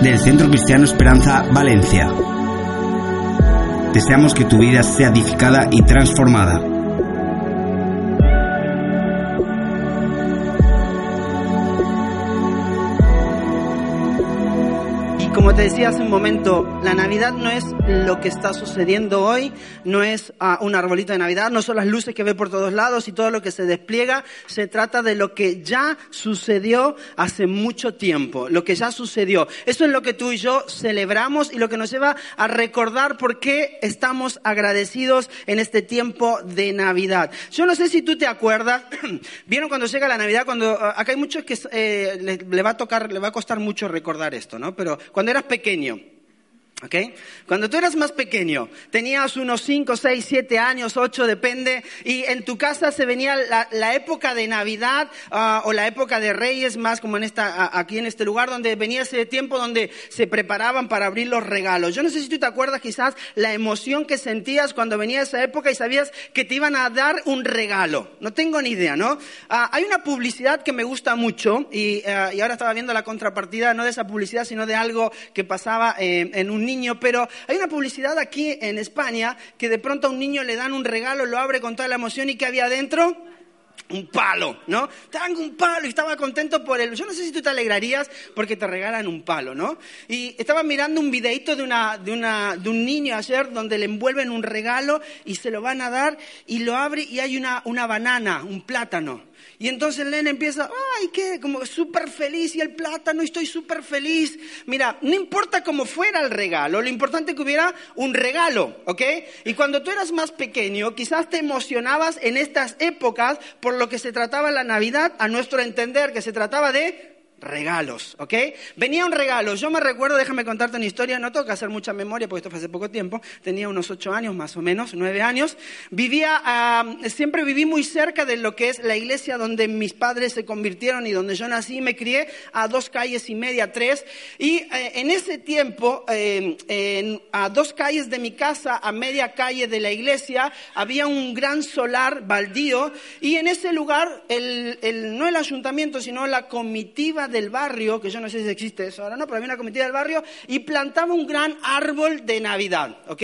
del Centro Cristiano Esperanza Valencia. Deseamos que tu vida sea edificada y transformada. Como te decía hace un momento, la Navidad no es lo que está sucediendo hoy, no es ah, un arbolito de Navidad, no son las luces que ve por todos lados y todo lo que se despliega, se trata de lo que ya sucedió hace mucho tiempo, lo que ya sucedió. Eso es lo que tú y yo celebramos y lo que nos lleva a recordar por qué estamos agradecidos en este tiempo de Navidad. Yo no sé si tú te acuerdas, vieron cuando llega la Navidad, cuando ah, acá hay muchos que eh, le, le va a tocar, le va a costar mucho recordar esto, ¿no? Pero cuando eras pequeño, ¿ok? Cuando tú eras más pequeño, tenías unos 5, 6, 7 años, 8, depende, y en tu casa se venía la, la época de Navidad ah, o la época de Reyes, más como en esta, aquí en este lugar, donde venía ese tiempo donde se preparaban para abrir los regalos. Yo no sé si tú te acuerdas quizás la emoción que sentías cuando venía esa época y sabías que te iban a dar un regalo. No tengo ni idea, ¿no? Ah, hay una publicidad que me gusta mucho y, ah, y ahora estaba viendo la contrapartida, no de esa publicidad, sino de algo que pasaba eh, en un pero hay una publicidad aquí en España que de pronto a un niño le dan un regalo, lo abre con toda la emoción y que había adentro un palo, ¿no? Tengo un palo y estaba contento por él. Yo no sé si tú te alegrarías porque te regalan un palo, ¿no? Y estaba mirando un videito de, una, de, una, de un niño ayer donde le envuelven un regalo y se lo van a dar y lo abre y hay una, una banana, un plátano. Y entonces el nene empieza, ay, qué, como súper feliz y el plátano, estoy súper feliz. Mira, no importa cómo fuera el regalo, lo importante es que hubiera un regalo, ¿ok? Y cuando tú eras más pequeño, quizás te emocionabas en estas épocas por lo que se trataba la Navidad, a nuestro entender, que se trataba de regalos, ¿ok? Venía un regalo. Yo me recuerdo, déjame contarte una historia, no tengo que hacer mucha memoria porque esto fue hace poco tiempo. Tenía unos ocho años más o menos, nueve años. Vivía, siempre viví muy cerca de lo que es la iglesia donde mis padres se convirtieron y donde yo nací. Me crié a dos calles y media, tres. Y eh, en ese tiempo, en- a dos calles de mi casa, a media calle de la iglesia, había un gran solar baldío. Y en ese lugar, el, el- no el ayuntamiento, sino la comitiva del barrio, que yo no sé si existe eso ahora, no, pero había una comitiva del barrio y plantaba un gran árbol de Navidad, ¿ok?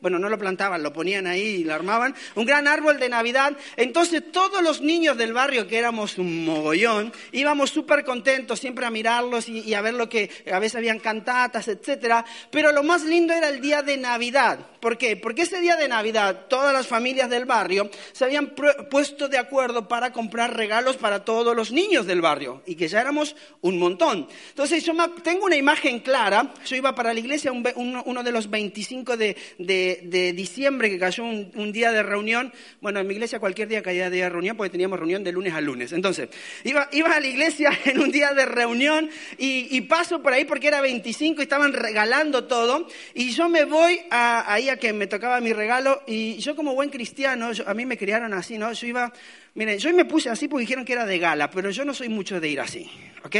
Bueno, no lo plantaban, lo ponían ahí y lo armaban, un gran árbol de Navidad. Entonces todos los niños del barrio, que éramos un mogollón, íbamos súper contentos siempre a mirarlos y, y a ver lo que, a veces habían cantatas, etcétera. Pero lo más lindo era el día de Navidad. ¿Por qué? Porque ese día de Navidad todas las familias del barrio se habían pu- puesto de acuerdo para comprar regalos para todos los niños del barrio y que ya éramos un montón. Entonces yo tengo una imagen clara, yo iba para la iglesia uno, de los 25 de, de- diciembre que cayó un, día de reunión, bueno en mi iglesia cualquier día caía día de reunión porque teníamos reunión de lunes a lunes, entonces iba, iba a la iglesia en un día de reunión y, paso por ahí porque era 25 y estaban regalando todo. Y yo me voy a, ahí a que me tocaba mi regalo. Y yo como buen cristiano, a mí me criaron así, ¿no? Yo iba, miren, yo me puse así porque dijeron que era de gala, pero yo no soy mucho de ir así, ¿ok?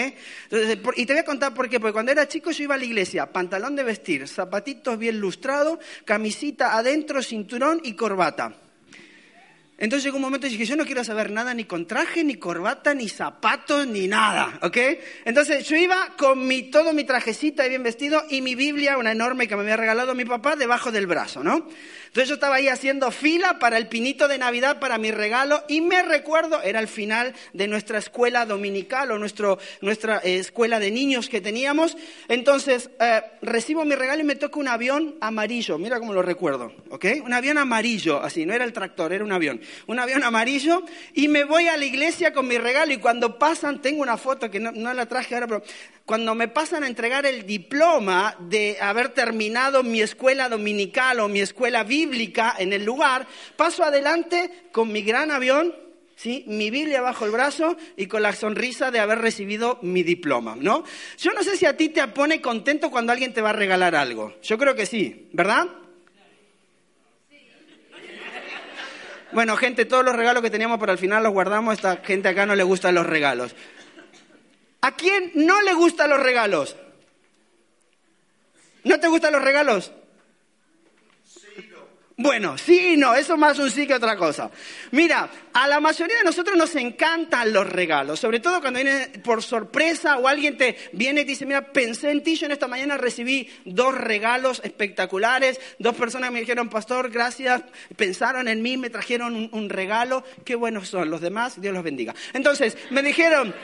Entonces, y te voy a contar por qué, porque cuando era chico yo iba a la iglesia, pantalón de vestir, zapatitos bien lustrados, camisita adentro, cinturón y corbata. Entonces llegó un momento y dije, yo no quiero saber nada ni con traje, ni corbata, ni zapatos, ni nada, ¿ok? Entonces yo iba con mi, todo mi trajecito ahí bien vestido y mi Biblia, una enorme que me había regalado mi papá, debajo del brazo, ¿no? Entonces yo estaba ahí haciendo fila para el pinito de Navidad, para mi regalo, y me recuerdo, era el final de nuestra escuela dominical o nuestro, nuestra eh, escuela de niños que teníamos. Entonces eh, recibo mi regalo y me toca un avión amarillo, mira cómo lo recuerdo, ¿ok? Un avión amarillo, así, no era el tractor, era un avión. Un avión amarillo, y me voy a la iglesia con mi regalo y cuando pasan, tengo una foto que no, no la traje ahora, pero cuando me pasan a entregar el diploma de haber terminado mi escuela dominical o mi escuela bíblica en el lugar, paso adelante con mi gran avión, ¿sí? mi Biblia bajo el brazo y con la sonrisa de haber recibido mi diploma, ¿no? Yo no sé si a ti te pone contento cuando alguien te va a regalar algo. Yo creo que sí, ¿verdad? Bueno, gente, todos los regalos que teníamos para el final los guardamos. Esta gente acá no le gustan los regalos. ¿A quién no le gustan los regalos? ¿No te gustan los regalos? Bueno, sí y no, eso más un sí que otra cosa. Mira, a la mayoría de nosotros nos encantan los regalos, sobre todo cuando viene por sorpresa o alguien te viene y te dice, mira, pensé en ti, yo en esta mañana recibí dos regalos espectaculares, dos personas me dijeron, pastor, gracias, pensaron en mí, me trajeron un regalo, qué buenos son los demás, Dios los bendiga. Entonces, me dijeron...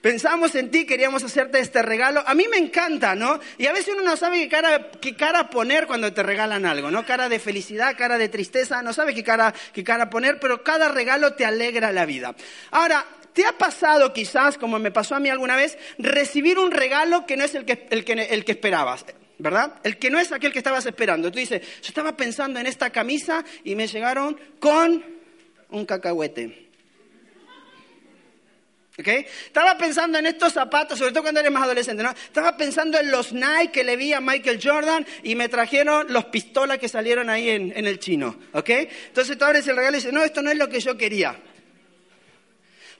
Pensamos en ti, queríamos hacerte este regalo. A mí me encanta, ¿no? Y a veces uno no sabe qué cara, qué cara poner cuando te regalan algo, ¿no? Cara de felicidad, cara de tristeza, no sabe qué cara, qué cara poner, pero cada regalo te alegra la vida. Ahora, ¿te ha pasado quizás, como me pasó a mí alguna vez, recibir un regalo que no es el que, el que, el que esperabas? ¿verdad? El que no es aquel que estabas esperando. Tú dices, yo estaba pensando en esta camisa y me llegaron con un cacahuete. ¿Okay? Estaba pensando en estos zapatos, sobre todo cuando eres más adolescente, ¿no? Estaba pensando en los Nike que le vi a Michael Jordan y me trajeron los pistolas que salieron ahí en, en el chino, ¿ok? Entonces tú abres el regalo y dices, no, esto no es lo que yo quería.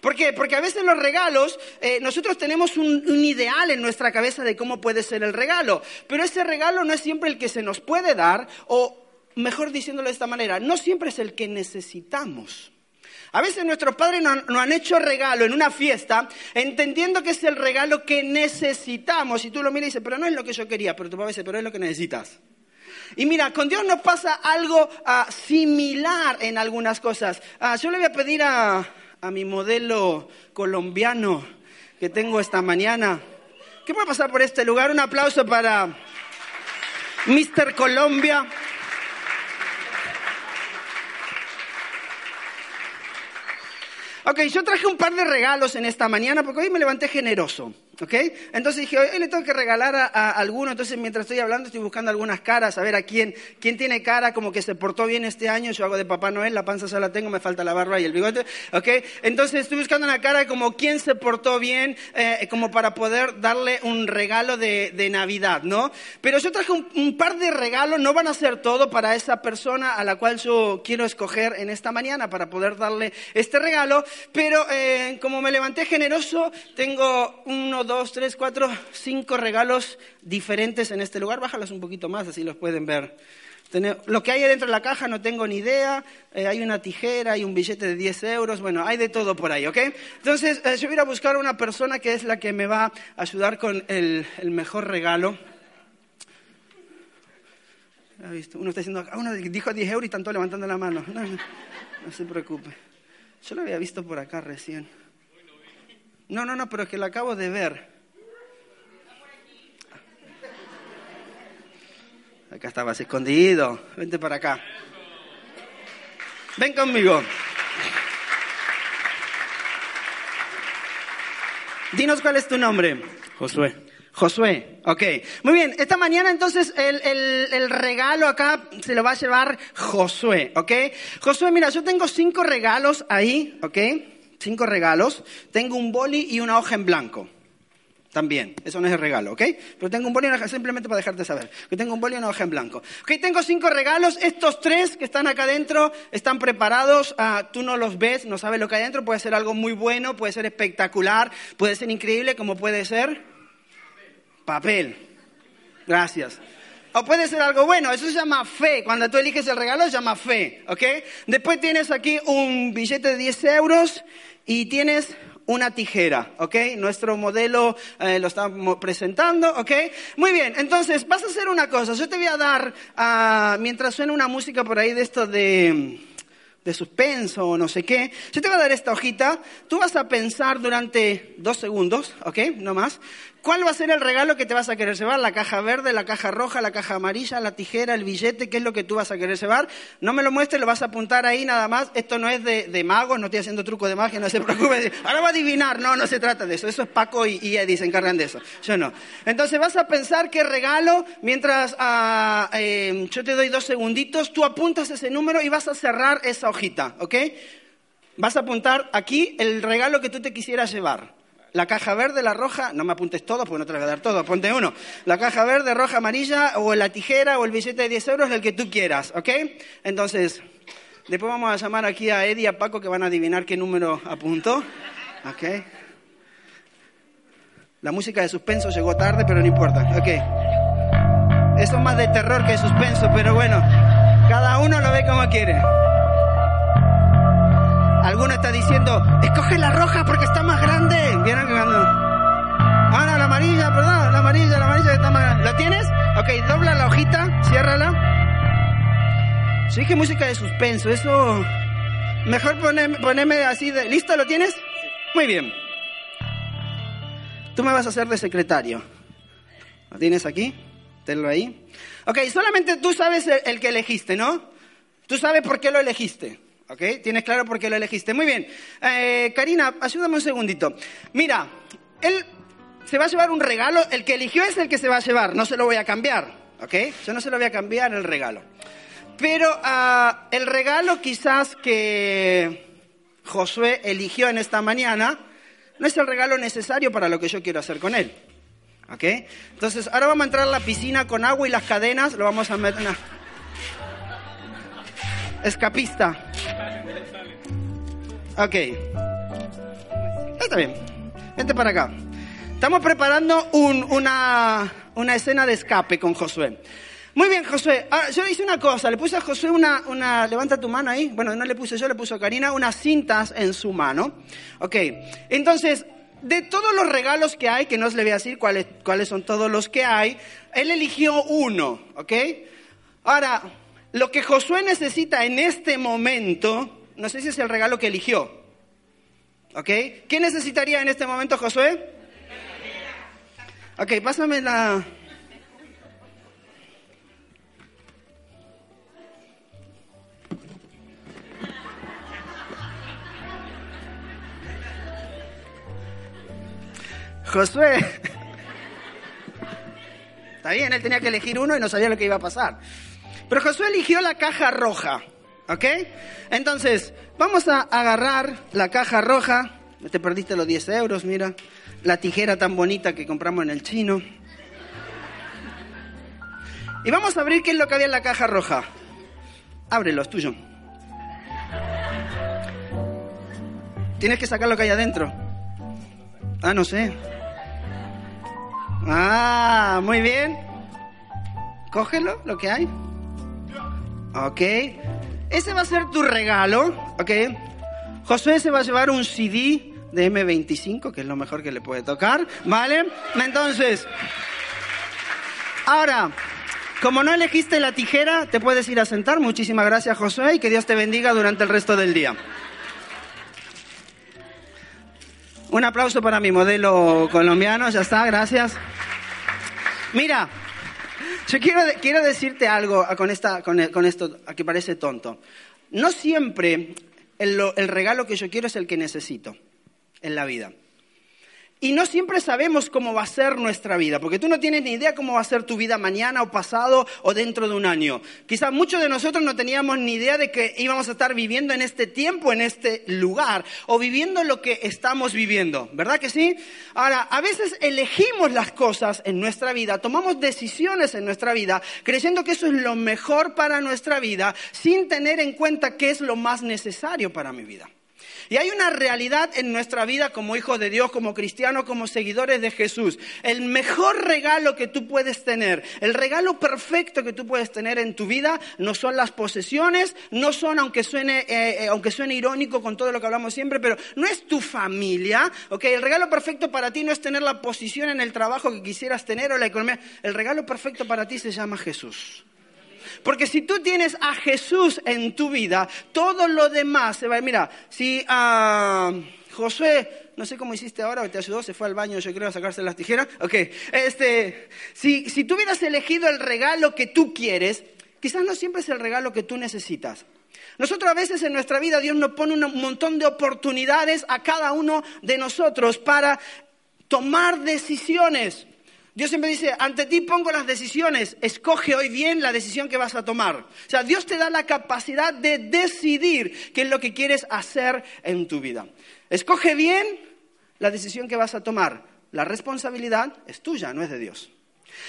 ¿Por qué? Porque a veces los regalos, eh, nosotros tenemos un, un, ideal en nuestra cabeza de cómo puede ser el regalo, pero ese regalo no es siempre el que se nos puede dar, o mejor diciéndolo de esta manera, no siempre es el que necesitamos. A veces nuestros padres nos, han hecho regalo en una fiesta, entendiendo que es el regalo que necesitamos. Y tú lo miras y dices, pero no es lo que yo quería, pero tu papá dice, pero es lo que necesitas. Y mira, con Dios nos pasa algo uh, similar en algunas cosas. Uh, yo le voy a pedir a, a mi modelo colombiano que tengo esta mañana, que puede pasar por este lugar. Un aplauso para Mr. Colombia. Ok, yo traje un par de regalos en esta mañana porque hoy me levanté generoso. ¿Ok? Entonces dije, hoy le tengo que regalar a, a, alguno. Entonces, mientras estoy hablando, estoy buscando algunas caras, a ver a quién, quién tiene cara como que se portó bien este año. Yo hago de Papá Noel, la panza ya la tengo, me falta la barba y el bigote. ¿Ok? Entonces, estoy buscando una cara como quién se portó bien, eh, como para poder darle un regalo de, de Navidad, ¿no? Pero yo traje un, un, par de regalos, no van a ser todo para esa persona a la cual yo quiero escoger en esta mañana para poder darle este regalo. Pero eh, como me levanté generoso, tengo uno dos, tres, cuatro, cinco regalos diferentes en este lugar. Bájalos un poquito más, así los pueden ver. Lo que hay dentro de la caja no tengo ni idea. Eh, hay una tijera, hay un billete de 10 euros. Bueno, hay de todo por ahí, ¿ok? Entonces, eh, yo voy a buscar a una persona que es la que me va a ayudar con el, el mejor regalo. Uno está diciendo, ah, uno dijo 10 euros y todos levantando la mano. No, no, no se preocupe. Yo lo había visto por acá recién. No, no, no, pero es que lo acabo de ver. Acá estabas escondido. Vente para acá. Ven conmigo. Dinos cuál es tu nombre. Josué. Josué, ok. Muy bien, esta mañana entonces el, el, el, regalo acá se lo va a llevar Josué, ok. Josué, mira, yo tengo cinco regalos ahí, ok. Cinco regalos. Tengo un boli y una hoja en blanco. También, eso no es el regalo, ¿ok? Pero tengo un boli y una hoja, simplemente para dejarte saber, que tengo un boli y una hoja en blanco. Ok, tengo cinco regalos, estos tres que están acá adentro están preparados, uh, tú no los ves, no sabes lo que hay adentro, puede ser algo muy bueno, puede ser espectacular, puede ser increíble, como puede ser papel. Gracias. O puede ser algo bueno, eso se llama fe. Cuando tú eliges el regalo se llama fe, ¿ok? Después tienes aquí un billete de 10 euros y tienes una tijera, ¿ok? Nuestro modelo eh, lo estamos presentando, ¿ok? Muy bien, entonces vas a hacer una cosa. Yo te voy a dar, uh, mientras suena una música por ahí de esto de de suspenso o no sé qué. Yo te voy a dar esta hojita, tú vas a pensar durante dos segundos, ¿ok? No más. ¿Cuál va a ser el regalo que te vas a querer llevar? ¿La caja verde, la caja roja, la caja amarilla, la tijera, el billete? ¿Qué es lo que tú vas a querer llevar? No me lo muestres, lo vas a apuntar ahí nada más. Esto no es de, magos, no estoy haciendo truco de magia, no se preocupe. Ahora va a adivinar. No, no se trata de eso. Eso es Paco y, y Eddie, se encargan de eso. Yo no. Entonces vas a pensar qué regalo, mientras ah, eh, yo te doy dos segunditos, tú apuntas ese número y vas a cerrar esa hojita, ¿ok? Vas a apuntar aquí el regalo que tú te quisieras llevar. La caja verde, la roja, no me apuntes todo porque no te voy a dar todo, ponte uno. La caja verde, roja, amarilla, o la tijera, o el billete de 10 euros, el que tú quieras, ¿ok? Entonces, después vamos a llamar aquí a Eddie y a Paco que van a adivinar qué número apuntó, ¿ok? La música de suspenso llegó tarde, pero no importa, ¿ok? Eso es más de terror que de suspenso, pero bueno, cada uno lo ve como quiere. Alguno está diciendo, escoge la roja porque está más grande. ¿Vieron que cuando... Ah, no, la amarilla, perdón, la amarilla, la amarilla está más grande. ¿La tienes? Ok, dobla la hojita, ciérrala. Sí, que música de suspenso, eso... Mejor ponerme, así de... ¿Listo? ¿Lo tienes? Muy bien. Tú me vas a hacer de secretario. ¿Lo tienes aquí? Tenlo ahí. Ok, solamente tú sabes el que elegiste, ¿no? Tú sabes por qué lo elegiste. ¿Ok? ¿Tienes claro por qué lo elegiste? Muy bien. Eh, Karina, ayúdame un segundito. Mira, él se va a llevar un regalo. El que eligió es el que se va a llevar. No se lo voy a cambiar. ¿Ok? Yo no se lo voy a cambiar el regalo. Pero uh, el regalo quizás que Josué eligió en esta mañana no es el regalo necesario para lo que yo quiero hacer con él. ¿Ok? Entonces, ahora vamos a entrar a la piscina con agua y las cadenas. Lo vamos a meter escapista. Ok. Está bien. Vente para acá. Estamos preparando una, una escena de escape con Josué. Muy bien, Josué. Ah, yo le hice una cosa. Le puse a Josué una, una... Levanta tu mano ahí. Bueno, no le puse yo, le puso Karina unas cintas en su mano. Ok. Entonces, de todos los regalos que hay, que no os le voy a decir cuáles, cuáles son todos los que hay, él eligió uno. Ok. Ahora, lo que Josué necesita en este momento, no sé si es el regalo que eligió. ¿Ok? ¿Qué necesitaría en este momento Josué? Ok, pásame la... Josué. Está bien, él tenía que elegir uno y no sabía lo que iba a pasar. Pero Josué eligió la caja roja, ¿ok? Entonces, vamos a agarrar la caja roja. Te perdiste los 10 euros, mira. La tijera tan bonita que compramos en el chino. Y vamos a abrir qué es lo que había en la caja roja. Ábrelo, es tuyo. Tienes que sacar lo que hay adentro. Ah, no sé. Ah, muy bien. Cógelo, lo que hay. ¿Ok? Ese va a ser tu regalo, ¿ok? Josué se va a llevar un CD de M25, que es lo mejor que le puede tocar, ¿vale? Entonces, ahora, como no elegiste la tijera, te puedes ir a sentar. Muchísimas gracias, Josué, y que Dios te bendiga durante el resto del día. Un aplauso para mi modelo colombiano, ya está, gracias. Mira, yo quiero, quiero decirte algo con, esta, con, esto que parece tonto. No siempre el, el regalo que yo quiero es el que necesito en la vida. Y no siempre sabemos cómo va a ser nuestra vida, porque tú no tienes ni idea cómo va a ser tu vida mañana o pasado o dentro de un año. Quizás muchos de nosotros no teníamos ni idea de que íbamos a estar viviendo en este tiempo, en este lugar, o viviendo lo que estamos viviendo, ¿verdad que sí? Ahora, a veces elegimos las cosas en nuestra vida, tomamos decisiones en nuestra vida, creyendo que eso es lo mejor para nuestra vida, sin tener en cuenta qué es lo más necesario para mi vida. Y hay una realidad en nuestra vida como hijos de Dios, como cristianos, como seguidores de Jesús. El mejor regalo que tú puedes tener, el regalo perfecto que tú puedes tener en tu vida, no son las posesiones, no son, aunque suene, eh, eh, aunque suene irónico con todo lo que hablamos siempre, pero no es tu familia, ¿ok? El regalo perfecto para ti no es tener la posición en el trabajo que quisieras tener o la economía. El regalo perfecto para ti se llama Jesús. Porque si tú tienes a Jesús en tu vida, todo lo demás se va. Mira, si a Josué, no sé cómo hiciste ahora, te ayudó, se fue al baño, yo creo, a sacarse las tijeras. Ok, este, si, si tú hubieras elegido el regalo que tú quieres, quizás no siempre es el regalo que tú necesitas. Nosotros a veces en nuestra vida Dios nos pone un montón de oportunidades a cada uno de nosotros para tomar decisiones. Dios siempre dice, ante ti pongo las decisiones, escoge hoy bien la decisión que vas a tomar. O sea, Dios te da la capacidad de decidir qué es lo que quieres hacer en tu vida. Escoge bien la decisión que vas a tomar. La responsabilidad es tuya, no es de Dios.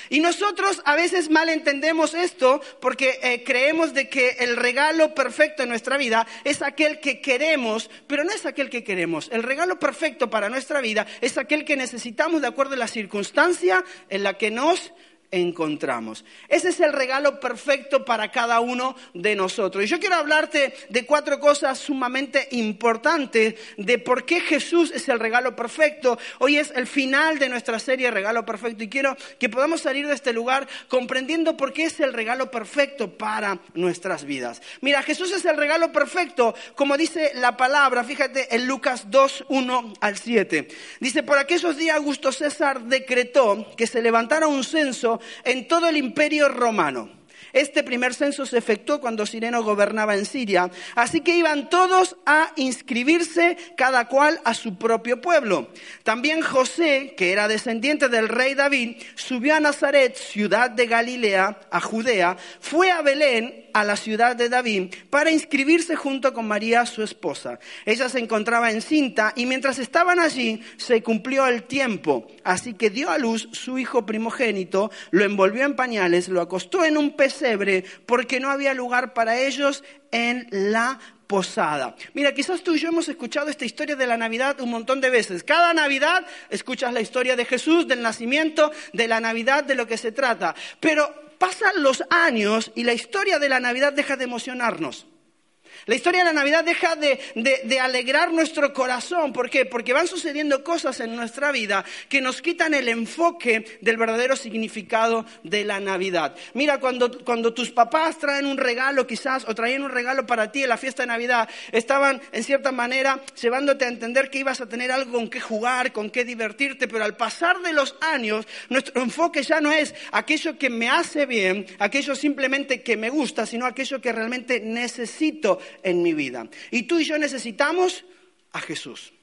Y nosotros a veces mal entendemos esto porque eh, creemos de que el regalo perfecto en nuestra vida es aquel que queremos, pero no es aquel que queremos. El regalo perfecto para nuestra vida es aquel que necesitamos de acuerdo a la circunstancia en la que nos encontramos. Ese es el regalo perfecto para cada uno de nosotros. Y yo quiero hablarte de cuatro cosas sumamente importantes de por qué Jesús es el regalo perfecto. Hoy es el final de nuestra serie Regalo Perfecto y quiero que podamos salir de este lugar comprendiendo por qué es el regalo perfecto para nuestras vidas. Mira, Jesús es el regalo perfecto, como dice la palabra, fíjate en Lucas 2, 1 al 7. Dice, por aquellos días Augusto César decretó que se levantara un censo en todo el imperio romano. Este primer censo se efectuó cuando Sireno gobernaba en Siria, así que iban todos a inscribirse, cada cual a su propio pueblo. También José, que era descendiente del rey David, subió a Nazaret, ciudad de Galilea, a Judea, fue a Belén, a la ciudad de David, para inscribirse junto con María, su esposa. Ella se encontraba encinta y mientras estaban allí se cumplió el tiempo, así que dio a luz su hijo primogénito, lo envolvió en pañales, lo acostó en un pesebre, porque no había lugar para ellos en la posada. Mira, quizás tú y yo hemos escuchado esta historia de la Navidad un montón de veces. Cada Navidad escuchas la historia de Jesús, del nacimiento, de la Navidad, de lo que se trata. Pero pasan los años y la historia de la Navidad deja de emocionarnos. La historia de la Navidad deja de, alegrar nuestro corazón. ¿Por qué? Porque van sucediendo cosas en nuestra vida que nos quitan el enfoque del verdadero significado de la Navidad. Mira, cuando, tus papás traen un regalo quizás o traían un regalo para ti en la fiesta de Navidad, estaban en cierta manera llevándote a entender que ibas a tener algo con qué jugar, con qué divertirte, pero al pasar de los años, nuestro enfoque ya no es aquello que me hace bien, aquello simplemente que me gusta, sino aquello que realmente necesito en mi vida. Y tú y yo necesitamos a Jesús.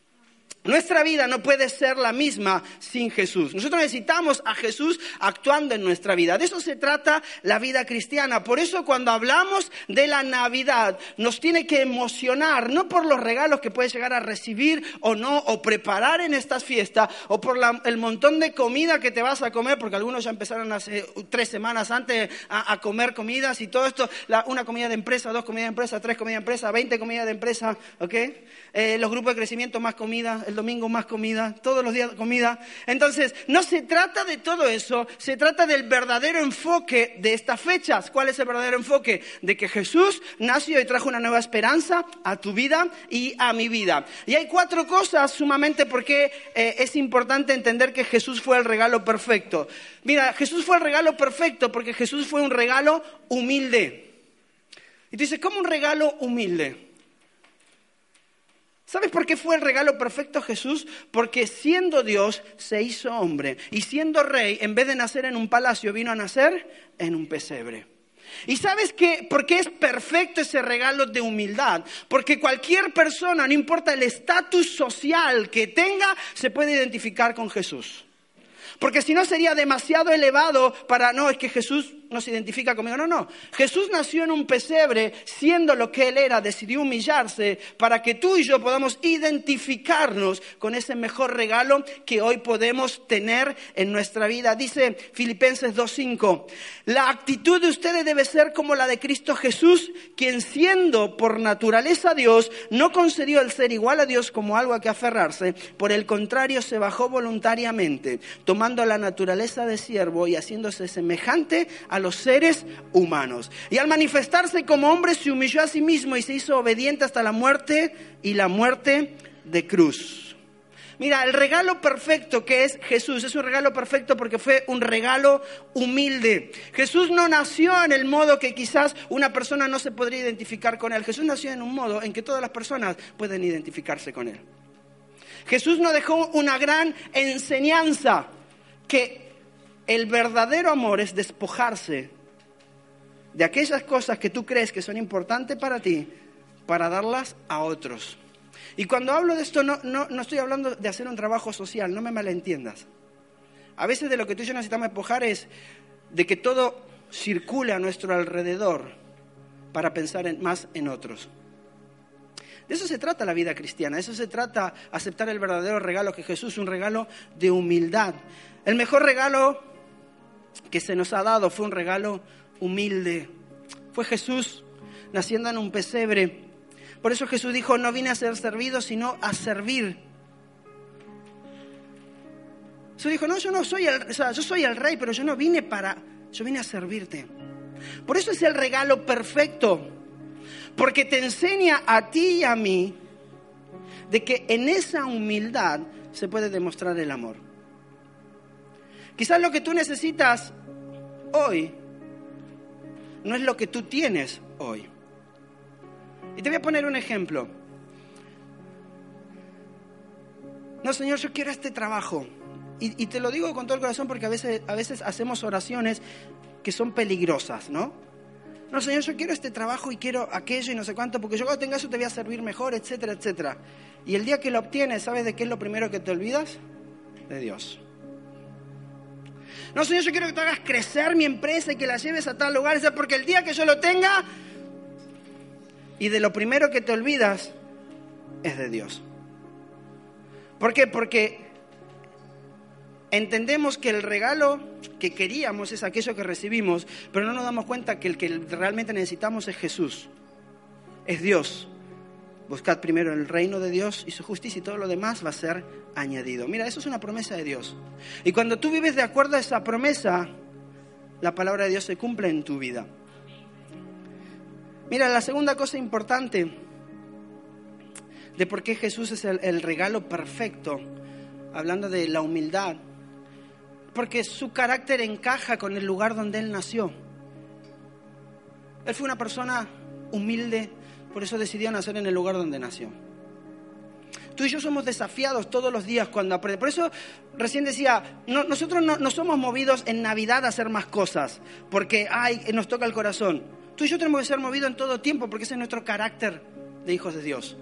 Nuestra vida no puede ser la misma sin Jesús. Nosotros necesitamos a Jesús actuando en nuestra vida. De eso se trata la vida cristiana. Por eso cuando hablamos de la Navidad nos tiene que emocionar, no por los regalos que puedes llegar a recibir o no, o preparar en estas fiestas, o por el montón de comida que te vas a comer, porque algunos ya empezaron hace tres semanas antes a, comer comidas y todo esto, una comida de empresa, dos comidas de empresa, tres comidas de empresa, veinte comidas de empresa, ¿ok? Eh, los grupos de crecimiento más comida domingo más comida, todos los días comida. Entonces, no se trata de todo eso, se trata del verdadero enfoque de estas fechas. ¿Cuál es el verdadero enfoque? De que Jesús nació y trajo una nueva esperanza a tu vida y a mi vida. Y hay cuatro cosas sumamente porque eh, es importante entender que Jesús fue el regalo perfecto. Mira, Jesús fue el regalo perfecto porque Jesús fue un regalo humilde. Y tú dices, ¿cómo un regalo humilde? ¿Sabes por qué fue el regalo perfecto Jesús? Porque siendo Dios se hizo hombre y siendo rey, en vez de nacer en un palacio, vino a nacer en un pesebre. ¿Y sabes qué? por qué es perfecto ese regalo de humildad? Porque cualquier persona, no importa el estatus social que tenga, se puede identificar con Jesús. Porque si no sería demasiado elevado para, no, es que Jesús no se identifica conmigo. No, no. Jesús nació en un pesebre, siendo lo que Él era, decidió humillarse para que tú y yo podamos identificarnos con ese mejor regalo que hoy podemos tener en nuestra vida. Dice Filipenses 2.5, la actitud de ustedes debe ser como la de Cristo Jesús, quien siendo por naturaleza Dios, no concedió el ser igual a Dios como algo a que aferrarse, por el contrario se bajó voluntariamente, tomando la naturaleza de siervo y haciéndose semejante a los seres humanos. Y al manifestarse como hombre se humilló a sí mismo y se hizo obediente hasta la muerte y la muerte de cruz. Mira, el regalo perfecto que es Jesús es un regalo perfecto porque fue un regalo humilde. Jesús no nació en el modo que quizás una persona no se podría identificar con él. Jesús nació en un modo en que todas las personas pueden identificarse con él. Jesús nos dejó una gran enseñanza que el verdadero amor es despojarse de aquellas cosas que tú crees que son importantes para ti para darlas a otros. Y cuando hablo de esto no, no, estoy hablando de hacer un trabajo social, no me malentiendas. A veces de lo que tú y yo necesitamos despojar es de que todo circule a nuestro alrededor para pensar más en otros. De eso se trata la vida cristiana, de eso se trata aceptar el verdadero regalo que Jesús, un regalo de humildad. El mejor regalo que se nos ha dado fue un regalo humilde. Fue Jesús naciendo en un pesebre. Por eso Jesús dijo, no vine a ser servido, sino a servir. Jesús dijo, no, yo no soy el, yo soy el rey, pero yo no vine para, yo vine a servirte. Por eso es el regalo perfecto, porque te enseña a ti y a mí de que en esa humildad se puede demostrar el amor. Quizás lo que tú necesitas hoy no es lo que tú tienes hoy. Y te voy a poner un ejemplo. No, Señor, yo quiero este trabajo. Y, te lo digo con todo el corazón porque a veces, a veces hacemos oraciones que son peligrosas, ¿no? No, Señor, yo quiero este trabajo y quiero aquello y no sé cuánto, porque yo cuando tenga eso te voy a servir mejor, etcétera, etcétera. Y el día que lo obtienes, ¿sabes de qué es lo primero que te olvidas? De Dios. No, Señor, yo quiero que tú hagas crecer mi empresa y que la lleves a tal lugar, porque el día que yo lo tenga, y de lo primero que te olvidas es de Dios. ¿Por qué? Porque entendemos que el regalo que queríamos es aquello que recibimos, pero no nos damos cuenta que el que realmente necesitamos es Jesús, es Dios. Buscad primero el reino de Dios y su justicia y todo lo demás va a ser añadido. Mira, eso es una promesa de Dios. Y cuando tú vives de acuerdo a esa promesa, la palabra de Dios se cumple en tu vida. Mira, la segunda cosa importante de por qué Jesús es el, regalo perfecto, hablando de la humildad, porque su carácter encaja con el lugar donde él nació. Él fue una persona humilde, por eso decidió nacer en el lugar donde nació. Tú y yo somos desafiados todos los días cuando aprendemos. Por eso recién decía, nosotros no, somos movidos en Navidad a hacer más cosas, porque ay, nos toca el corazón. Tú y yo tenemos que ser movidos en todo tiempo, porque ese es nuestro carácter de hijos de Dios.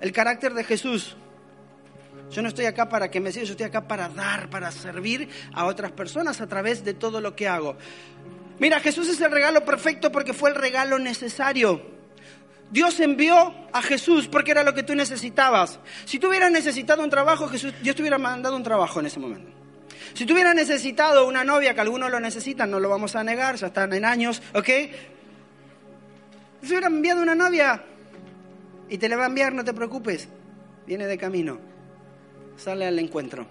El carácter de Jesús. Yo no estoy acá para que me sigas, yo estoy acá para dar, para servir a otras personas a través de todo lo que hago. Mira, Jesús es el regalo perfecto porque fue el regalo necesario. Dios envió a Jesús porque era lo que tú necesitabas. Si tú hubieras necesitado un trabajo, Jesús, Dios te hubiera mandado un trabajo en ese momento. Si tú hubieras necesitado una novia, que algunos lo necesitan, no lo vamos a negar, ya están en años, ¿ok? Si hubiera enviado una novia y te la va a enviar, no te preocupes, viene de camino, sale al encuentro.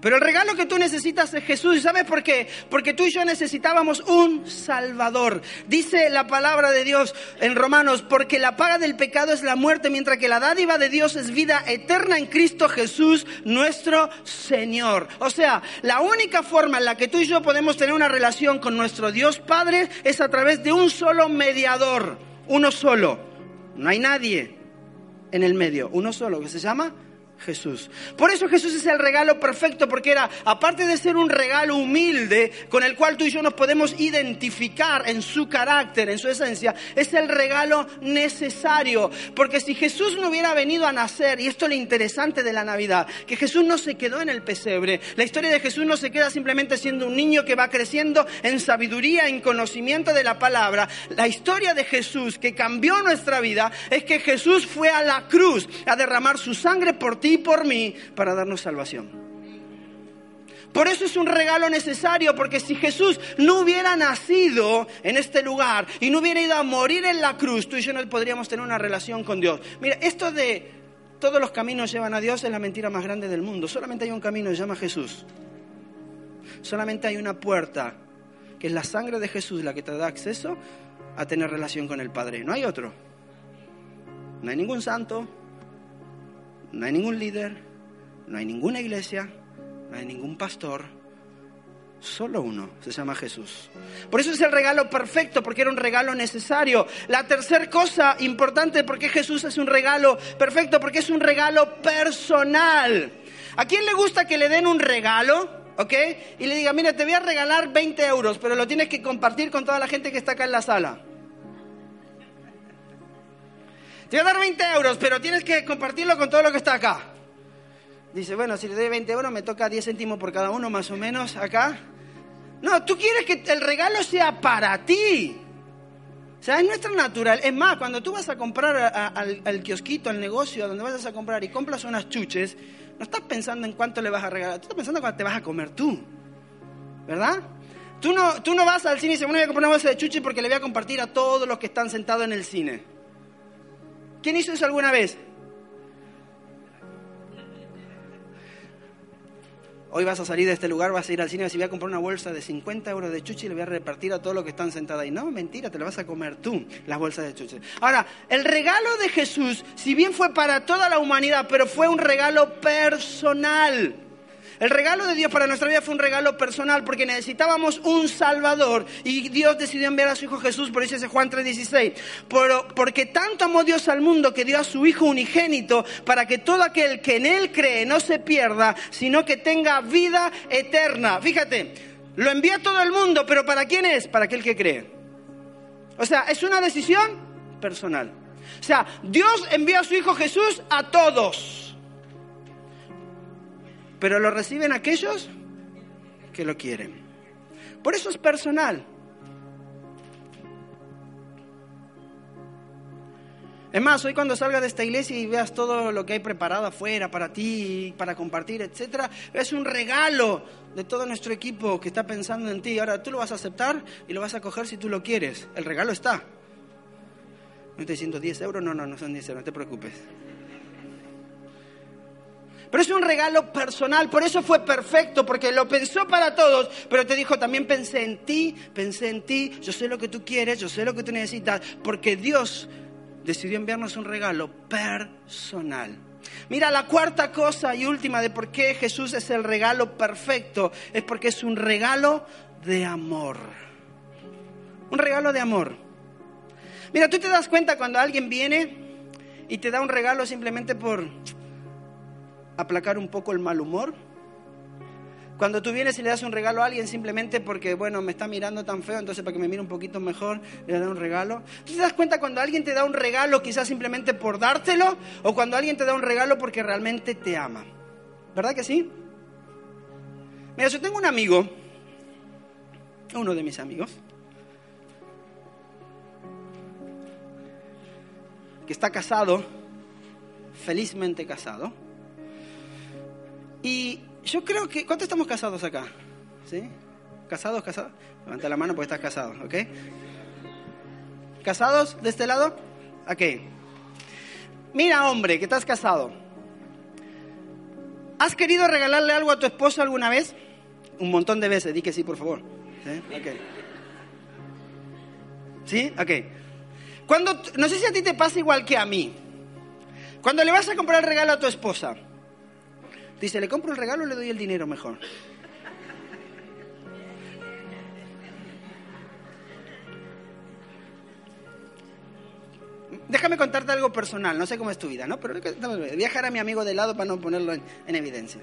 Pero el regalo que tú necesitas es Jesús. ¿Y sabes por qué? Porque tú y yo necesitábamos un Salvador. Dice la palabra de Dios en Romanos, porque la paga del pecado es la muerte, mientras que la dádiva de Dios es vida eterna en Cristo Jesús, nuestro Señor. O sea, la única forma en la que tú y yo podemos tener una relación con nuestro Dios Padre es a través de un solo mediador, uno solo. No hay nadie en el medio, uno solo, que se llama Jesús. Por eso Jesús es el regalo perfecto, porque era, aparte de ser un regalo humilde con el cual tú y yo nos podemos identificar en su carácter, en su esencia, es el regalo necesario. Porque si Jesús no hubiera venido a nacer, y esto es lo interesante de la Navidad, que Jesús no se quedó en el pesebre, la historia de Jesús no se queda simplemente siendo un niño que va creciendo en sabiduría, en conocimiento de la palabra. La historia de Jesús que cambió nuestra vida es que Jesús fue a la cruz a derramar su sangre por ti y por mí para darnos salvación. Por eso es un regalo necesario, porque si Jesús no hubiera nacido en este lugar y no hubiera ido a morir en la cruz, tú y yo no podríamos tener una relación con Dios. Mira, esto de todos los caminos llevan a Dios es la mentira más grande del mundo. Solamente hay un camino, se llama Jesús. Solamente hay una puerta, que es la sangre de Jesús la que te da acceso a tener relación con el Padre. No hay otro. No hay ningún santo, no hay ningún líder, no hay ninguna iglesia, no hay ningún pastor, solo uno, se llama Jesús. Por eso es el regalo perfecto, porque era un regalo necesario. La tercera cosa importante, porque Jesús es un regalo perfecto, porque es un regalo personal. ¿A quién le gusta que le den un regalo? ¿ok? Y le diga, mira, te voy a regalar 20 euros, pero lo tienes que compartir con toda la gente que está acá en la sala. Te voy a dar 20 euros, pero tienes que compartirlo con todo lo que está acá. Dice, bueno, si le doy 20 euros me toca 10 céntimos por cada uno, más o menos, acá. No, tú quieres que el regalo sea para ti. O sea, es nuestra natural. Es más, cuando tú vas a comprar al, kiosquito, al negocio, a donde vas a comprar y compras unas chuches, no estás pensando en cuánto le vas a regalar, tú estás pensando en cuánto te vas a comer tú. ¿Verdad? Tú no, tú no vas al cine y dices, bueno, voy a comprar una bolsa de chuches porque le voy a compartir a todos los que están sentados en el cine. ¿Quién hizo eso alguna vez? Hoy vas a salir de este lugar, vas a ir al cine vas a comprar una bolsa de 50 euros de chuches y le voy a repartir a todos los que están sentados ahí. No, mentira, te la vas a comer tú, las bolsas de chuches. Ahora, el regalo de Jesús, si bien fue para toda la humanidad, pero fue un regalo personal. El regalo de Dios para nuestra vida fue un regalo personal porque necesitábamos un Salvador y Dios decidió enviar a su Hijo Jesús, por eso dice Juan 3:16, porque tanto amó Dios al mundo que dio a su Hijo unigénito para que todo aquel que en Él cree no se pierda, sino que tenga vida eterna. Fíjate, lo envía a todo el mundo, pero ¿para quién es? Para aquel que cree. O sea, es una decisión personal. O sea, Dios envió a su Hijo Jesús a todos pero lo reciben aquellos que lo quieren. Por eso es personal. Es más, hoy cuando salgas de esta iglesia y veas todo lo que hay preparado afuera para ti, para compartir, etcétera, es un regalo de todo nuestro equipo que está pensando en ti. Ahora tú lo vas a aceptar y lo vas a coger si tú lo quieres. El regalo está. No estoy diciendo 10 euros, no, no, no son 10 euros, no te preocupes. Pero es un regalo personal, por eso fue perfecto, porque lo pensó para todos, pero te dijo, también pensé en ti, pensé en ti, yo sé lo que tú quieres, yo sé lo que tú necesitas, porque Dios decidió enviarnos un regalo personal. Mira, la cuarta cosa y última de por qué Jesús es el regalo perfecto es porque es un regalo de amor. Un regalo de amor. Mira, tú te das cuenta cuando alguien viene y te da un regalo simplemente por, aplacar un poco el mal humor. Cuando tú vienes y le das un regalo a alguien simplemente porque, bueno, me está mirando tan feo, entonces para que me mire un poquito mejor, le das un regalo. ¿Tú te das cuenta cuando alguien te da un regalo quizás simplemente por dártelo o cuando alguien te da un regalo porque realmente te ama? ¿Verdad que sí? Mira, yo tengo un amigo, uno de mis amigos, que está casado, felizmente casado y yo creo que... ¿Cuántos estamos casados acá? ¿Sí? ¿Casados, casados? Levanta la mano porque estás casado, ¿ok? ¿Casados de este lado? Ok. Mira, hombre, que estás casado. ¿Has querido regalarle algo a tu esposo alguna vez? Un montón de veces, di que sí, por favor. ¿Sí? Ok. ¿Sí? Ok. Cuando, no sé si a ti te pasa igual que a mí. Cuando le vas a comprar regalo a tu esposa, Dice, ¿le compro el regalo o le doy el dinero mejor? Déjame contarte algo personal, no sé cómo es tu vida, ¿no? Pero viajar a mi amigo de lado para no ponerlo en, en evidencia.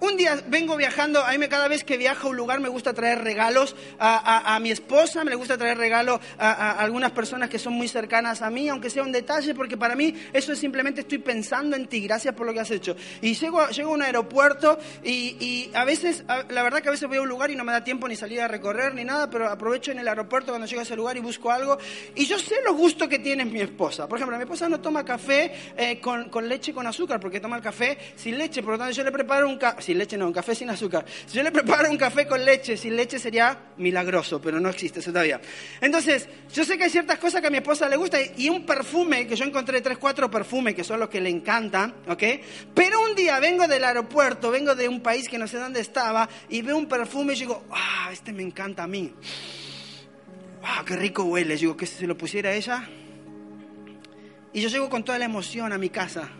Un día vengo viajando, a mí cada vez que viajo a un lugar me gusta traer regalos a, mi esposa, me gusta traer regalos a, algunas personas que son muy cercanas a mí, aunque sea un detalle, porque para mí eso es simplemente estoy pensando en ti, gracias por lo que has hecho. Y llego, llego a un aeropuerto y, a veces, la verdad que a veces voy a un lugar y no me da tiempo ni salir a recorrer ni nada, pero aprovecho en el aeropuerto cuando llego a ese lugar y busco algo. Y yo sé lo gusto que tiene mi esposa. Por ejemplo, mi esposa no toma café eh, con, con, leche con azúcar, porque toma el café sin leche, por lo tanto yo le preparo un café sin leche no, un café sin azúcar. Si yo le preparo un café con leche, sin leche sería milagroso, pero no existe eso todavía. Entonces, yo sé que hay ciertas cosas que a mi esposa le gusta y un perfume, que yo encontré tres, cuatro perfumes que son los que le encantan, ¿ok? Pero un día vengo del aeropuerto, vengo de un país que no sé dónde estaba y veo un perfume y digo, ah, este me encanta a mí. Wow, qué rico huele. Digo, que si se lo pusiera a ella. Y yo llego con toda la emoción a mi casa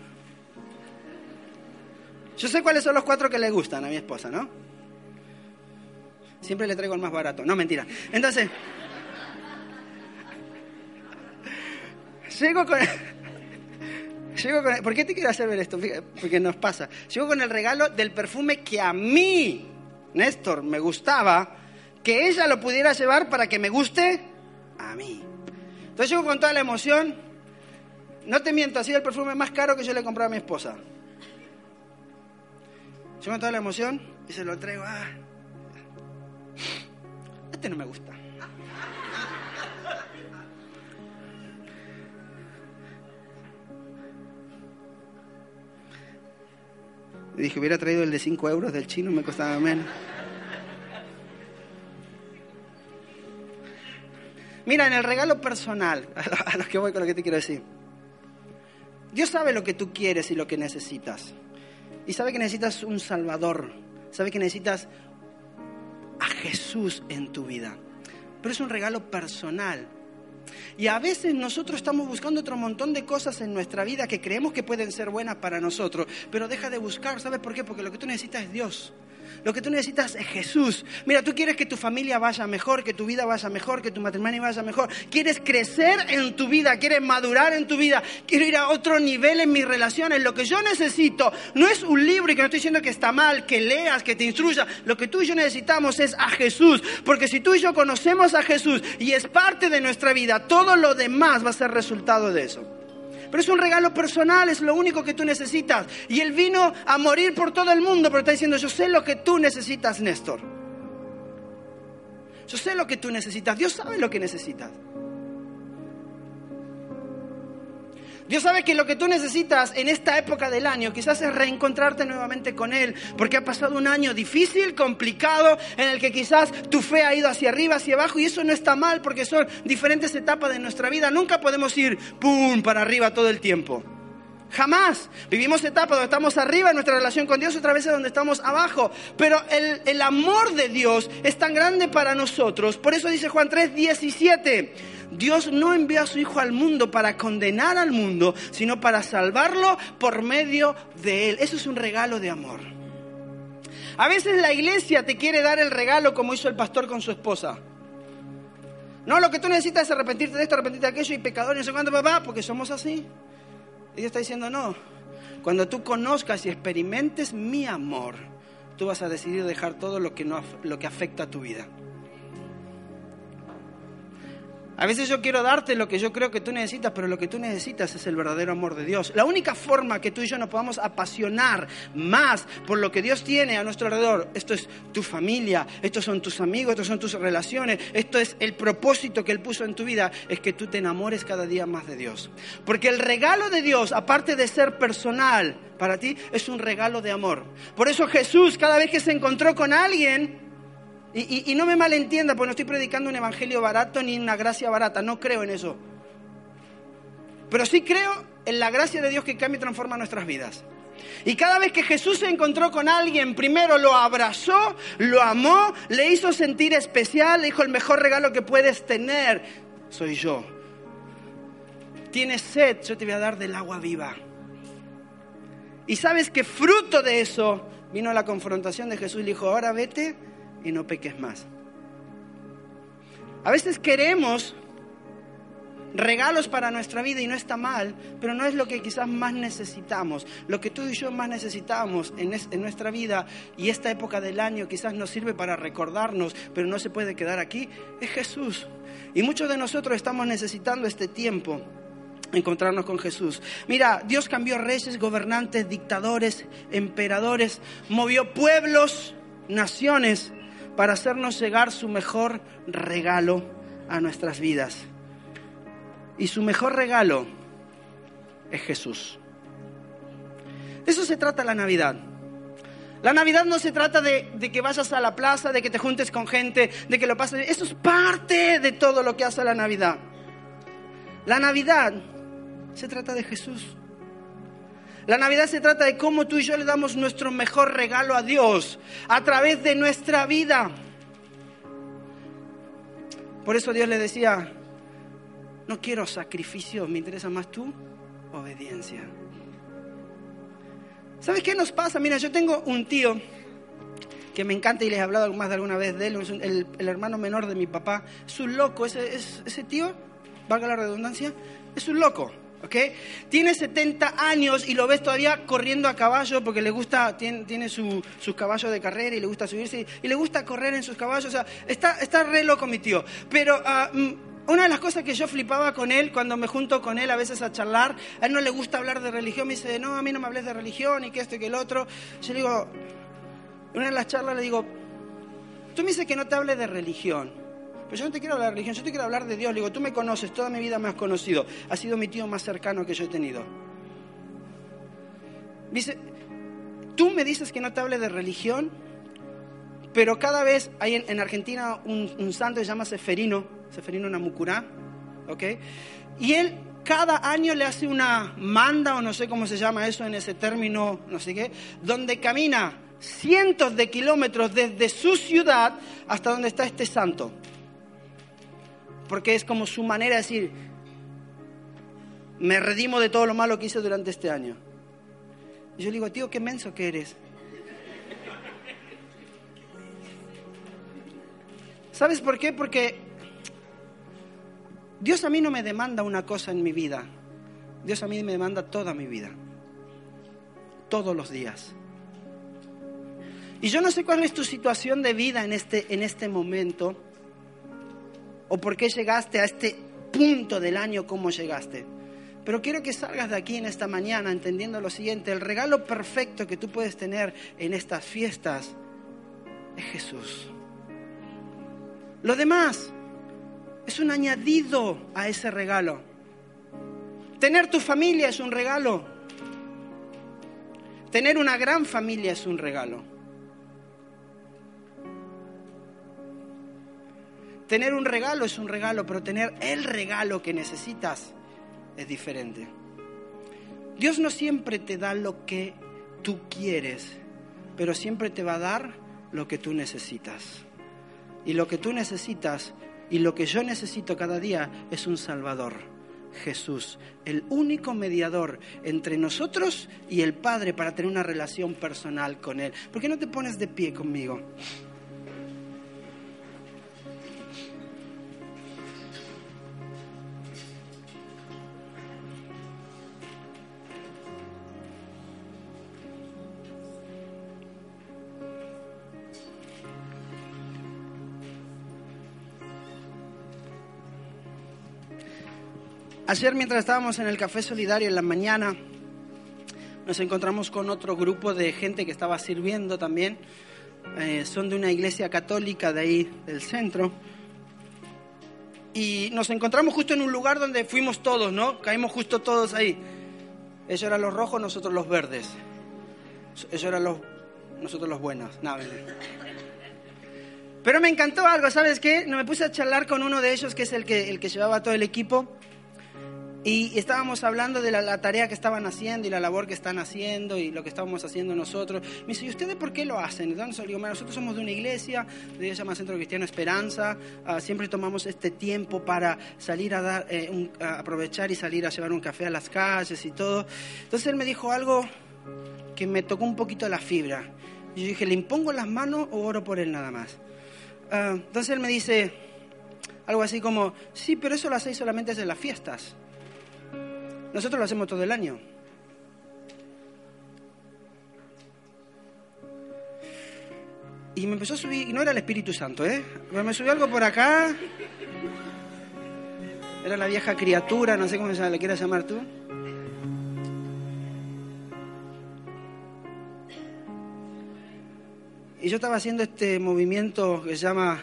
Yo sé cuáles son los cuatro que le gustan a mi esposa, ¿no? Siempre le traigo el más barato. No, mentira. Entonces, llego con... Llego con ¿Por qué te quiero hacer ver esto? Porque nos pasa. Llego con el regalo del perfume que a mí, Néstor, me gustaba, que ella lo pudiera llevar para que me guste a mí. Entonces llego con toda la emoción. No te miento, ha sido el perfume más caro que yo le compré a mi esposa. Llego con toda la emoción y se lo traigo. Ah, este no me gusta. dije, hubiera traído el de 5 euros del chino, me costaba menos. Mira, en el regalo personal, a lo que voy con lo que te quiero decir. Dios sabe lo que tú quieres y lo que necesitas. Y sabe que necesitas un Salvador. Sabe que necesitas a Jesús en tu vida. Pero es un regalo personal. Y a veces nosotros estamos buscando otro montón de cosas en nuestra vida que creemos que pueden ser buenas para nosotros, pero deja de buscar. ¿Sabes por qué? Porque lo que tú necesitas es Dios. Lo que tú necesitas es Jesús. Mira, tú quieres que tu familia vaya mejor, que tu vida vaya mejor, que tu matrimonio vaya mejor. Quieres crecer en tu vida, quieres madurar en tu vida. Quiero ir a otro nivel en mis relaciones. Lo que yo necesito no es un libro y que no estoy diciendo que está mal, que leas, que te instruya. Lo que tú y yo necesitamos es a Jesús. Porque si tú y yo conocemos a Jesús y es parte de nuestra vida, todo lo demás va a ser resultado de eso. Pero es un regalo personal, es lo único que tú necesitas. Y Él vino a morir por todo el mundo, pero está diciendo, yo sé lo que tú necesitas, Néstor. Yo sé lo que tú necesitas. Dios sabe lo que necesitas. Dios sabe que lo que tú necesitas en esta época del año quizás es reencontrarte nuevamente con Él, porque ha pasado un año difícil, complicado, en el que quizás tu fe ha ido hacia arriba, hacia abajo, y eso no está mal porque son diferentes etapas de nuestra vida. Nunca podemos ir, ¡pum!, para arriba todo el tiempo. Jamás. Vivimos etapas donde estamos arriba en nuestra relación con Dios, otras veces donde estamos abajo. Pero el, el, amor de Dios es tan grande para nosotros. Por eso dice Juan 3, 17. Dios no envió a su Hijo al mundo para condenar al mundo, sino para salvarlo por medio de Él. Eso es un regalo de amor. A veces la iglesia te quiere dar el regalo como hizo el pastor con su esposa. No, lo que tú necesitas es arrepentirte de esto, arrepentirte de aquello y pecador y no sé cuándo, papá, porque somos así. Y Dios está diciendo, no, cuando tú conozcas y experimentes mi amor, tú vas a decidir dejar todo lo que, no, lo que afecta a tu vida. A veces yo quiero darte lo que yo creo que tú necesitas, pero lo que tú necesitas es el verdadero amor de Dios. La única forma que tú y yo nos podamos apasionar más por lo que Dios tiene a nuestro alrededor, esto es tu familia, estos son tus amigos, estos son tus relaciones, esto es el propósito que Él puso en tu vida, es que tú te enamores cada día más de Dios. Porque el regalo de Dios, aparte de ser personal para ti, es un regalo de amor. Por eso Jesús, cada vez que se encontró con alguien, y, no me malentienda, porque no estoy predicando un evangelio barato ni una gracia barata, no creo en eso. Pero sí creo en la gracia de Dios que cambia y transforma nuestras vidas. Y cada vez que Jesús se encontró con alguien, primero lo abrazó, lo amó, le hizo sentir especial, le dijo el mejor regalo que puedes tener, soy yo. Tienes sed, yo te voy a dar del agua viva. Y sabes que fruto de eso vino la confrontación de Jesús y le dijo, ahora vete y no peques más. A veces queremos regalos para nuestra vida y no está mal, pero no es lo que quizás más necesitamos. Lo que tú y yo más necesitamos en, en, nuestra vida y esta época del año quizás nos sirve para recordarnos, pero no se puede quedar aquí, es Jesús. Y muchos de nosotros estamos necesitando este tiempo encontrarnos con Jesús. Mira, Dios cambió reyes, gobernantes, dictadores, emperadores, movió pueblos, naciones para hacernos llegar su mejor regalo a nuestras vidas. Y su mejor regalo es Jesús. De eso se trata la Navidad. La Navidad no se trata de, de, que vayas a la plaza, de que te juntes con gente, de que lo pases. Eso es parte de todo lo que hace la Navidad. La Navidad se trata de Jesús. La Navidad se trata de cómo tú y yo le damos nuestro mejor regalo a Dios a través de nuestra vida. Por eso Dios le decía, no quiero sacrificio, me interesa más tu obediencia. ¿Sabes qué nos pasa? Mira, yo tengo un tío que me encanta y les he hablado más de alguna vez de él, es el, hermano menor de mi papá. Es un loco, ese, ese tío, valga la redundancia, es un loco. ¿Ok? Tiene 70 años y lo ves todavía corriendo a caballo porque le gusta, tiene, tiene su, sus caballos de carrera y le gusta subirse y, le gusta correr en sus caballos. O sea, está, está re loco mi tío. Pero uh, una de las cosas que yo flipaba con él, cuando me junto con él a veces a charlar, a él no le gusta hablar de religión, me dice, no, a mí no me hables de religión y que esto y que el otro. Yo le digo, una de las charlas le digo, tú me dices que no te hable de religión, pero yo no te quiero hablar de religión, yo te quiero hablar de Dios. Le digo, tú me conoces, toda mi vida me has conocido, has sido mi tío más cercano que yo he tenido. Dice, tú me dices que no te hable de religión, pero cada vez hay en, Argentina un, un santo que se llama Seferino, Seferino Namucurá, ¿ok? Y él cada año le hace una manda, o no sé cómo se llama eso en ese término, no sé qué, donde camina cientos de kilómetros desde su ciudad hasta donde está este santo. Porque es como su manera de decir, me redimo de todo lo malo que hice durante este año. Y yo le digo, tío, qué menso que eres. ¿Sabes por qué? Porque Dios a mí no me demanda una cosa en mi vida. Dios a mí me demanda toda mi vida. Todos los días. Y yo no sé cuál es tu situación de vida en este, en este momento. O por qué llegaste a este punto del año, cómo llegaste. Pero quiero que salgas de aquí en esta mañana entendiendo lo siguiente. El regalo perfecto que tú puedes tener en estas fiestas es Jesús. Lo demás es un añadido a ese regalo. Tener tu familia es un regalo. Tener una gran familia es un regalo. Tener un regalo es un regalo, pero tener el regalo que necesitas es diferente. Dios no siempre te da lo que tú quieres, pero siempre te va a dar lo que tú necesitas. Y lo que tú necesitas y lo que yo necesito cada día es un Salvador, Jesús, el único mediador entre nosotros y el Padre para tener una relación personal con Él. ¿Por qué no te pones de pie conmigo? Ayer mientras estábamos en el Café Solidario en la mañana, nos encontramos con otro grupo de gente que estaba sirviendo también. Eh, son de una iglesia católica de ahí, del centro. Y nos encontramos justo en un lugar donde fuimos todos, ¿no? Caímos justo todos ahí. Ellos eran los rojos, nosotros los verdes. Ellos eran los, nosotros los buenos. Pero me encantó algo, ¿sabes qué? Me puse a charlar con uno de ellos, que es el que, el que llevaba todo el equipo. Y estábamos hablando de la, tarea que estaban haciendo y la labor que están haciendo y lo que estábamos haciendo nosotros. Me dice, ¿y ustedes por qué lo hacen? Entonces digo, nosotros somos de una iglesia, de ella se llama Centro Cristiano Esperanza, ah, siempre tomamos este tiempo para salir a dar, eh, aprovechar y salir a llevar un café a las calles y todo. Entonces él me dijo algo que me tocó un poquito la fibra. Y yo dije, ¿le impongo las manos o oro por él nada más? Ah, entonces él me dice algo así como, sí, pero eso lo hacéis solamente desde las fiestas. Nosotros lo hacemos todo el año. Y me empezó a subir, y no era el Espíritu Santo, ¿eh? me subió algo por acá. Era la vieja criatura, no sé cómo se le quieras llamar tú. Y yo estaba haciendo este movimiento que se llama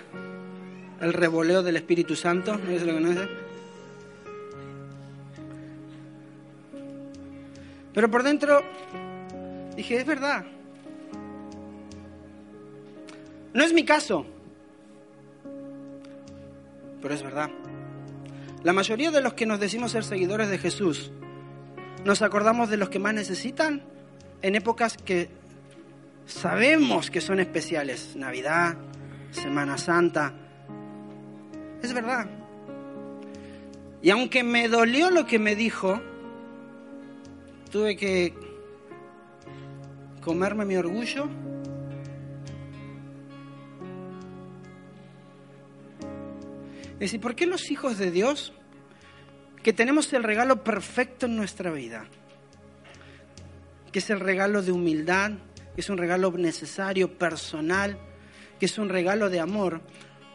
el revoleo del Espíritu Santo, ¿no si lo conoces? Pero por dentro dije, es verdad. No es mi caso, pero es verdad. La mayoría de los que nos decimos ser seguidores de Jesús, nos acordamos de los que más necesitan en épocas que sabemos que son especiales. Navidad, Semana Santa. Es verdad. Y aunque me dolió lo que me dijo, tuve que comerme mi orgullo. Es decir, ¿por qué los hijos de Dios, que tenemos el regalo perfecto en nuestra vida, que es el regalo de humildad, que es un regalo necesario, personal, que es un regalo de amor,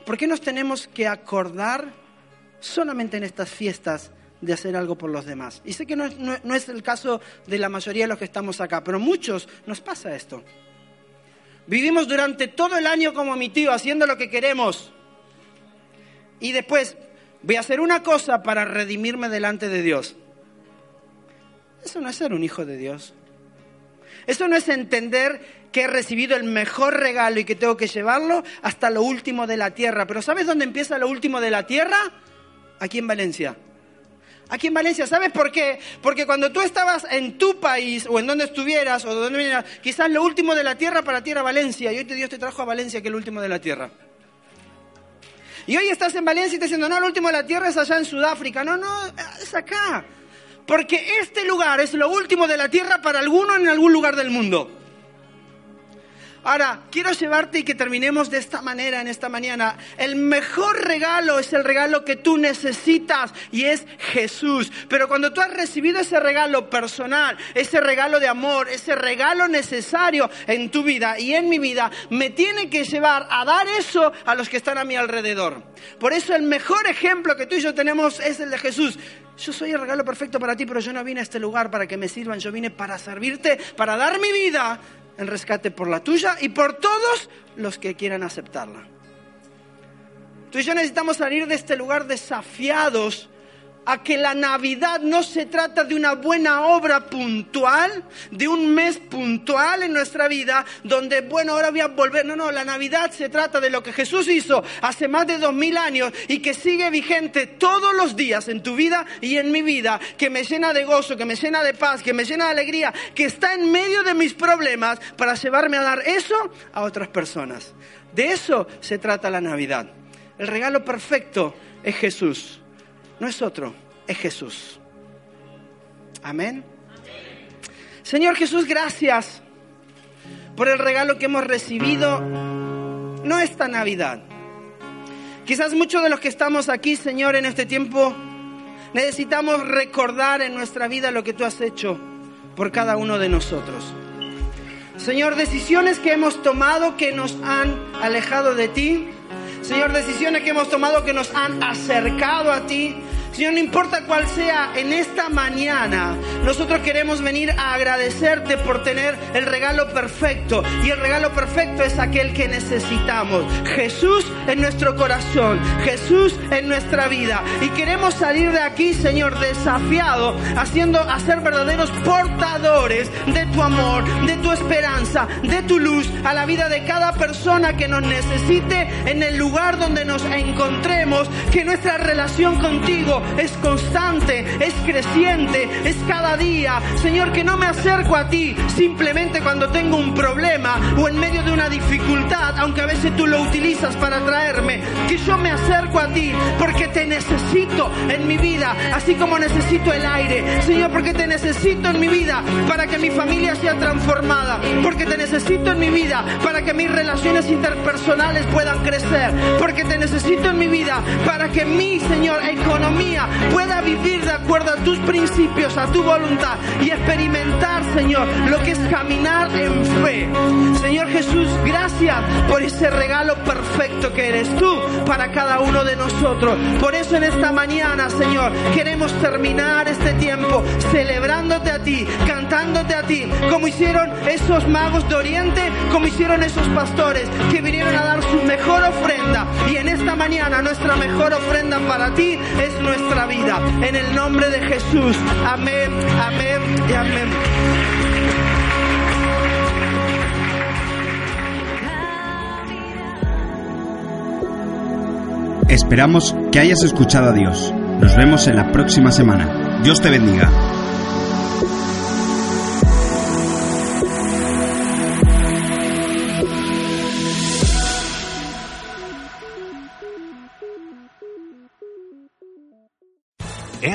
¿por qué nos tenemos que acordar solamente en estas fiestas de hacer algo por los demás? Y sé que no, no es el caso de la mayoría de los que estamos acá, pero muchos nos pasa esto. Vivimos durante todo el año como mi tío, haciendo lo que queremos. Y después voy a hacer una cosa para redimirme delante de Dios. Eso no es ser un hijo de Dios. Eso no es entender que he recibido el mejor regalo y que tengo que llevarlo hasta lo último de la tierra. Pero ¿sabes dónde empieza lo último de la tierra? Aquí en Valencia. Aquí en Valencia, ¿sabes por qué? Porque cuando tú estabas en tu país o en donde estuvieras o donde vinieras, quizás lo último de la tierra para ti era Valencia y hoy Dios te trajo a Valencia que es lo último de la tierra. Y hoy estás en Valencia y te diciendo, no, lo último de la tierra es allá en Sudáfrica. No, no, es acá. Porque este lugar es lo último de la tierra para alguno en algún lugar del mundo. Ahora, quiero llevarte y que terminemos de esta manera en esta mañana. El mejor regalo es el regalo que tú necesitas y es Jesús. Pero cuando tú has recibido ese regalo personal, ese regalo de amor, ese regalo necesario en tu vida y en mi vida, me tiene que llevar a dar eso a los que están a mi alrededor. Por eso el mejor ejemplo que tú y yo tenemos es el de Jesús. Yo soy el regalo perfecto para ti, pero yo no vine a este lugar para que me sirvan, yo vine para servirte, para dar mi vida en rescate por la tuya y por todos los que quieran aceptarla. Tú y yo necesitamos salir de este lugar desafiados a que la Navidad no se trata de una buena obra puntual, de un mes puntual en nuestra vida, donde, bueno, ahora voy a volver. No, no, la Navidad se trata de lo que Jesús hizo hace más de dos mil años y que sigue vigente todos los días en tu vida y en mi vida, que me llena de gozo, que me llena de paz, que me llena de alegría, que está en medio de mis problemas para llevarme a dar eso a otras personas. De eso se trata la Navidad. El regalo perfecto es Jesús no es otro, es Jesús. Amén. Señor Jesús, gracias por el regalo que hemos recibido, no esta Navidad. Quizás muchos de los que estamos aquí, Señor, en este tiempo, necesitamos recordar en nuestra vida lo que tú has hecho por cada uno de nosotros. Señor, decisiones que hemos tomado que nos han alejado de ti, Señor, decisiones que hemos tomado que nos han acercado a ti. Señor, no importa cuál sea en esta mañana, nosotros queremos venir a agradecerte por tener el regalo perfecto. Y el regalo perfecto es aquel que necesitamos. Jesús en nuestro corazón, Jesús en nuestra vida. Y queremos salir de aquí, Señor, desafiado, haciendo, ser verdaderos portadores de tu amor, de tu esperanza, de tu luz a la vida de cada persona que nos necesite en el lugar donde nos encontremos. Que nuestra relación contigo es constante, es creciente, es cada día. Señor, que no me acerco a ti simplemente cuando tengo un problema o en medio de una dificultad, aunque a veces tú lo utilizas para traerme. Que yo me acerco a ti porque te necesito en mi vida, así como necesito el aire. Señor, porque te necesito en mi vida para que mi familia sea transformada. Porque te necesito en mi vida para que mis relaciones interpersonales puedan crecer. Porque te necesito en mi vida para que mi, Señor, economía pueda vivir de acuerdo a tus principios, a tu voluntad y experimentar, Señor, lo que es caminar en fe. Señor Jesús, gracias por ese regalo perfecto que eres tú para cada uno de nosotros. Por eso en esta mañana, Señor, queremos terminar este tiempo celebrándote a ti, cantándote a ti, como hicieron esos magos de Oriente, como hicieron esos pastores que vinieron a dar su mejor ofrenda. Y en esta mañana nuestra mejor ofrenda para ti es nuestra vida. En el nombre de Jesús. Amén, amén y amén. Esperamos que hayas escuchado a Dios. Nos vemos en la próxima semana. Dios te bendiga.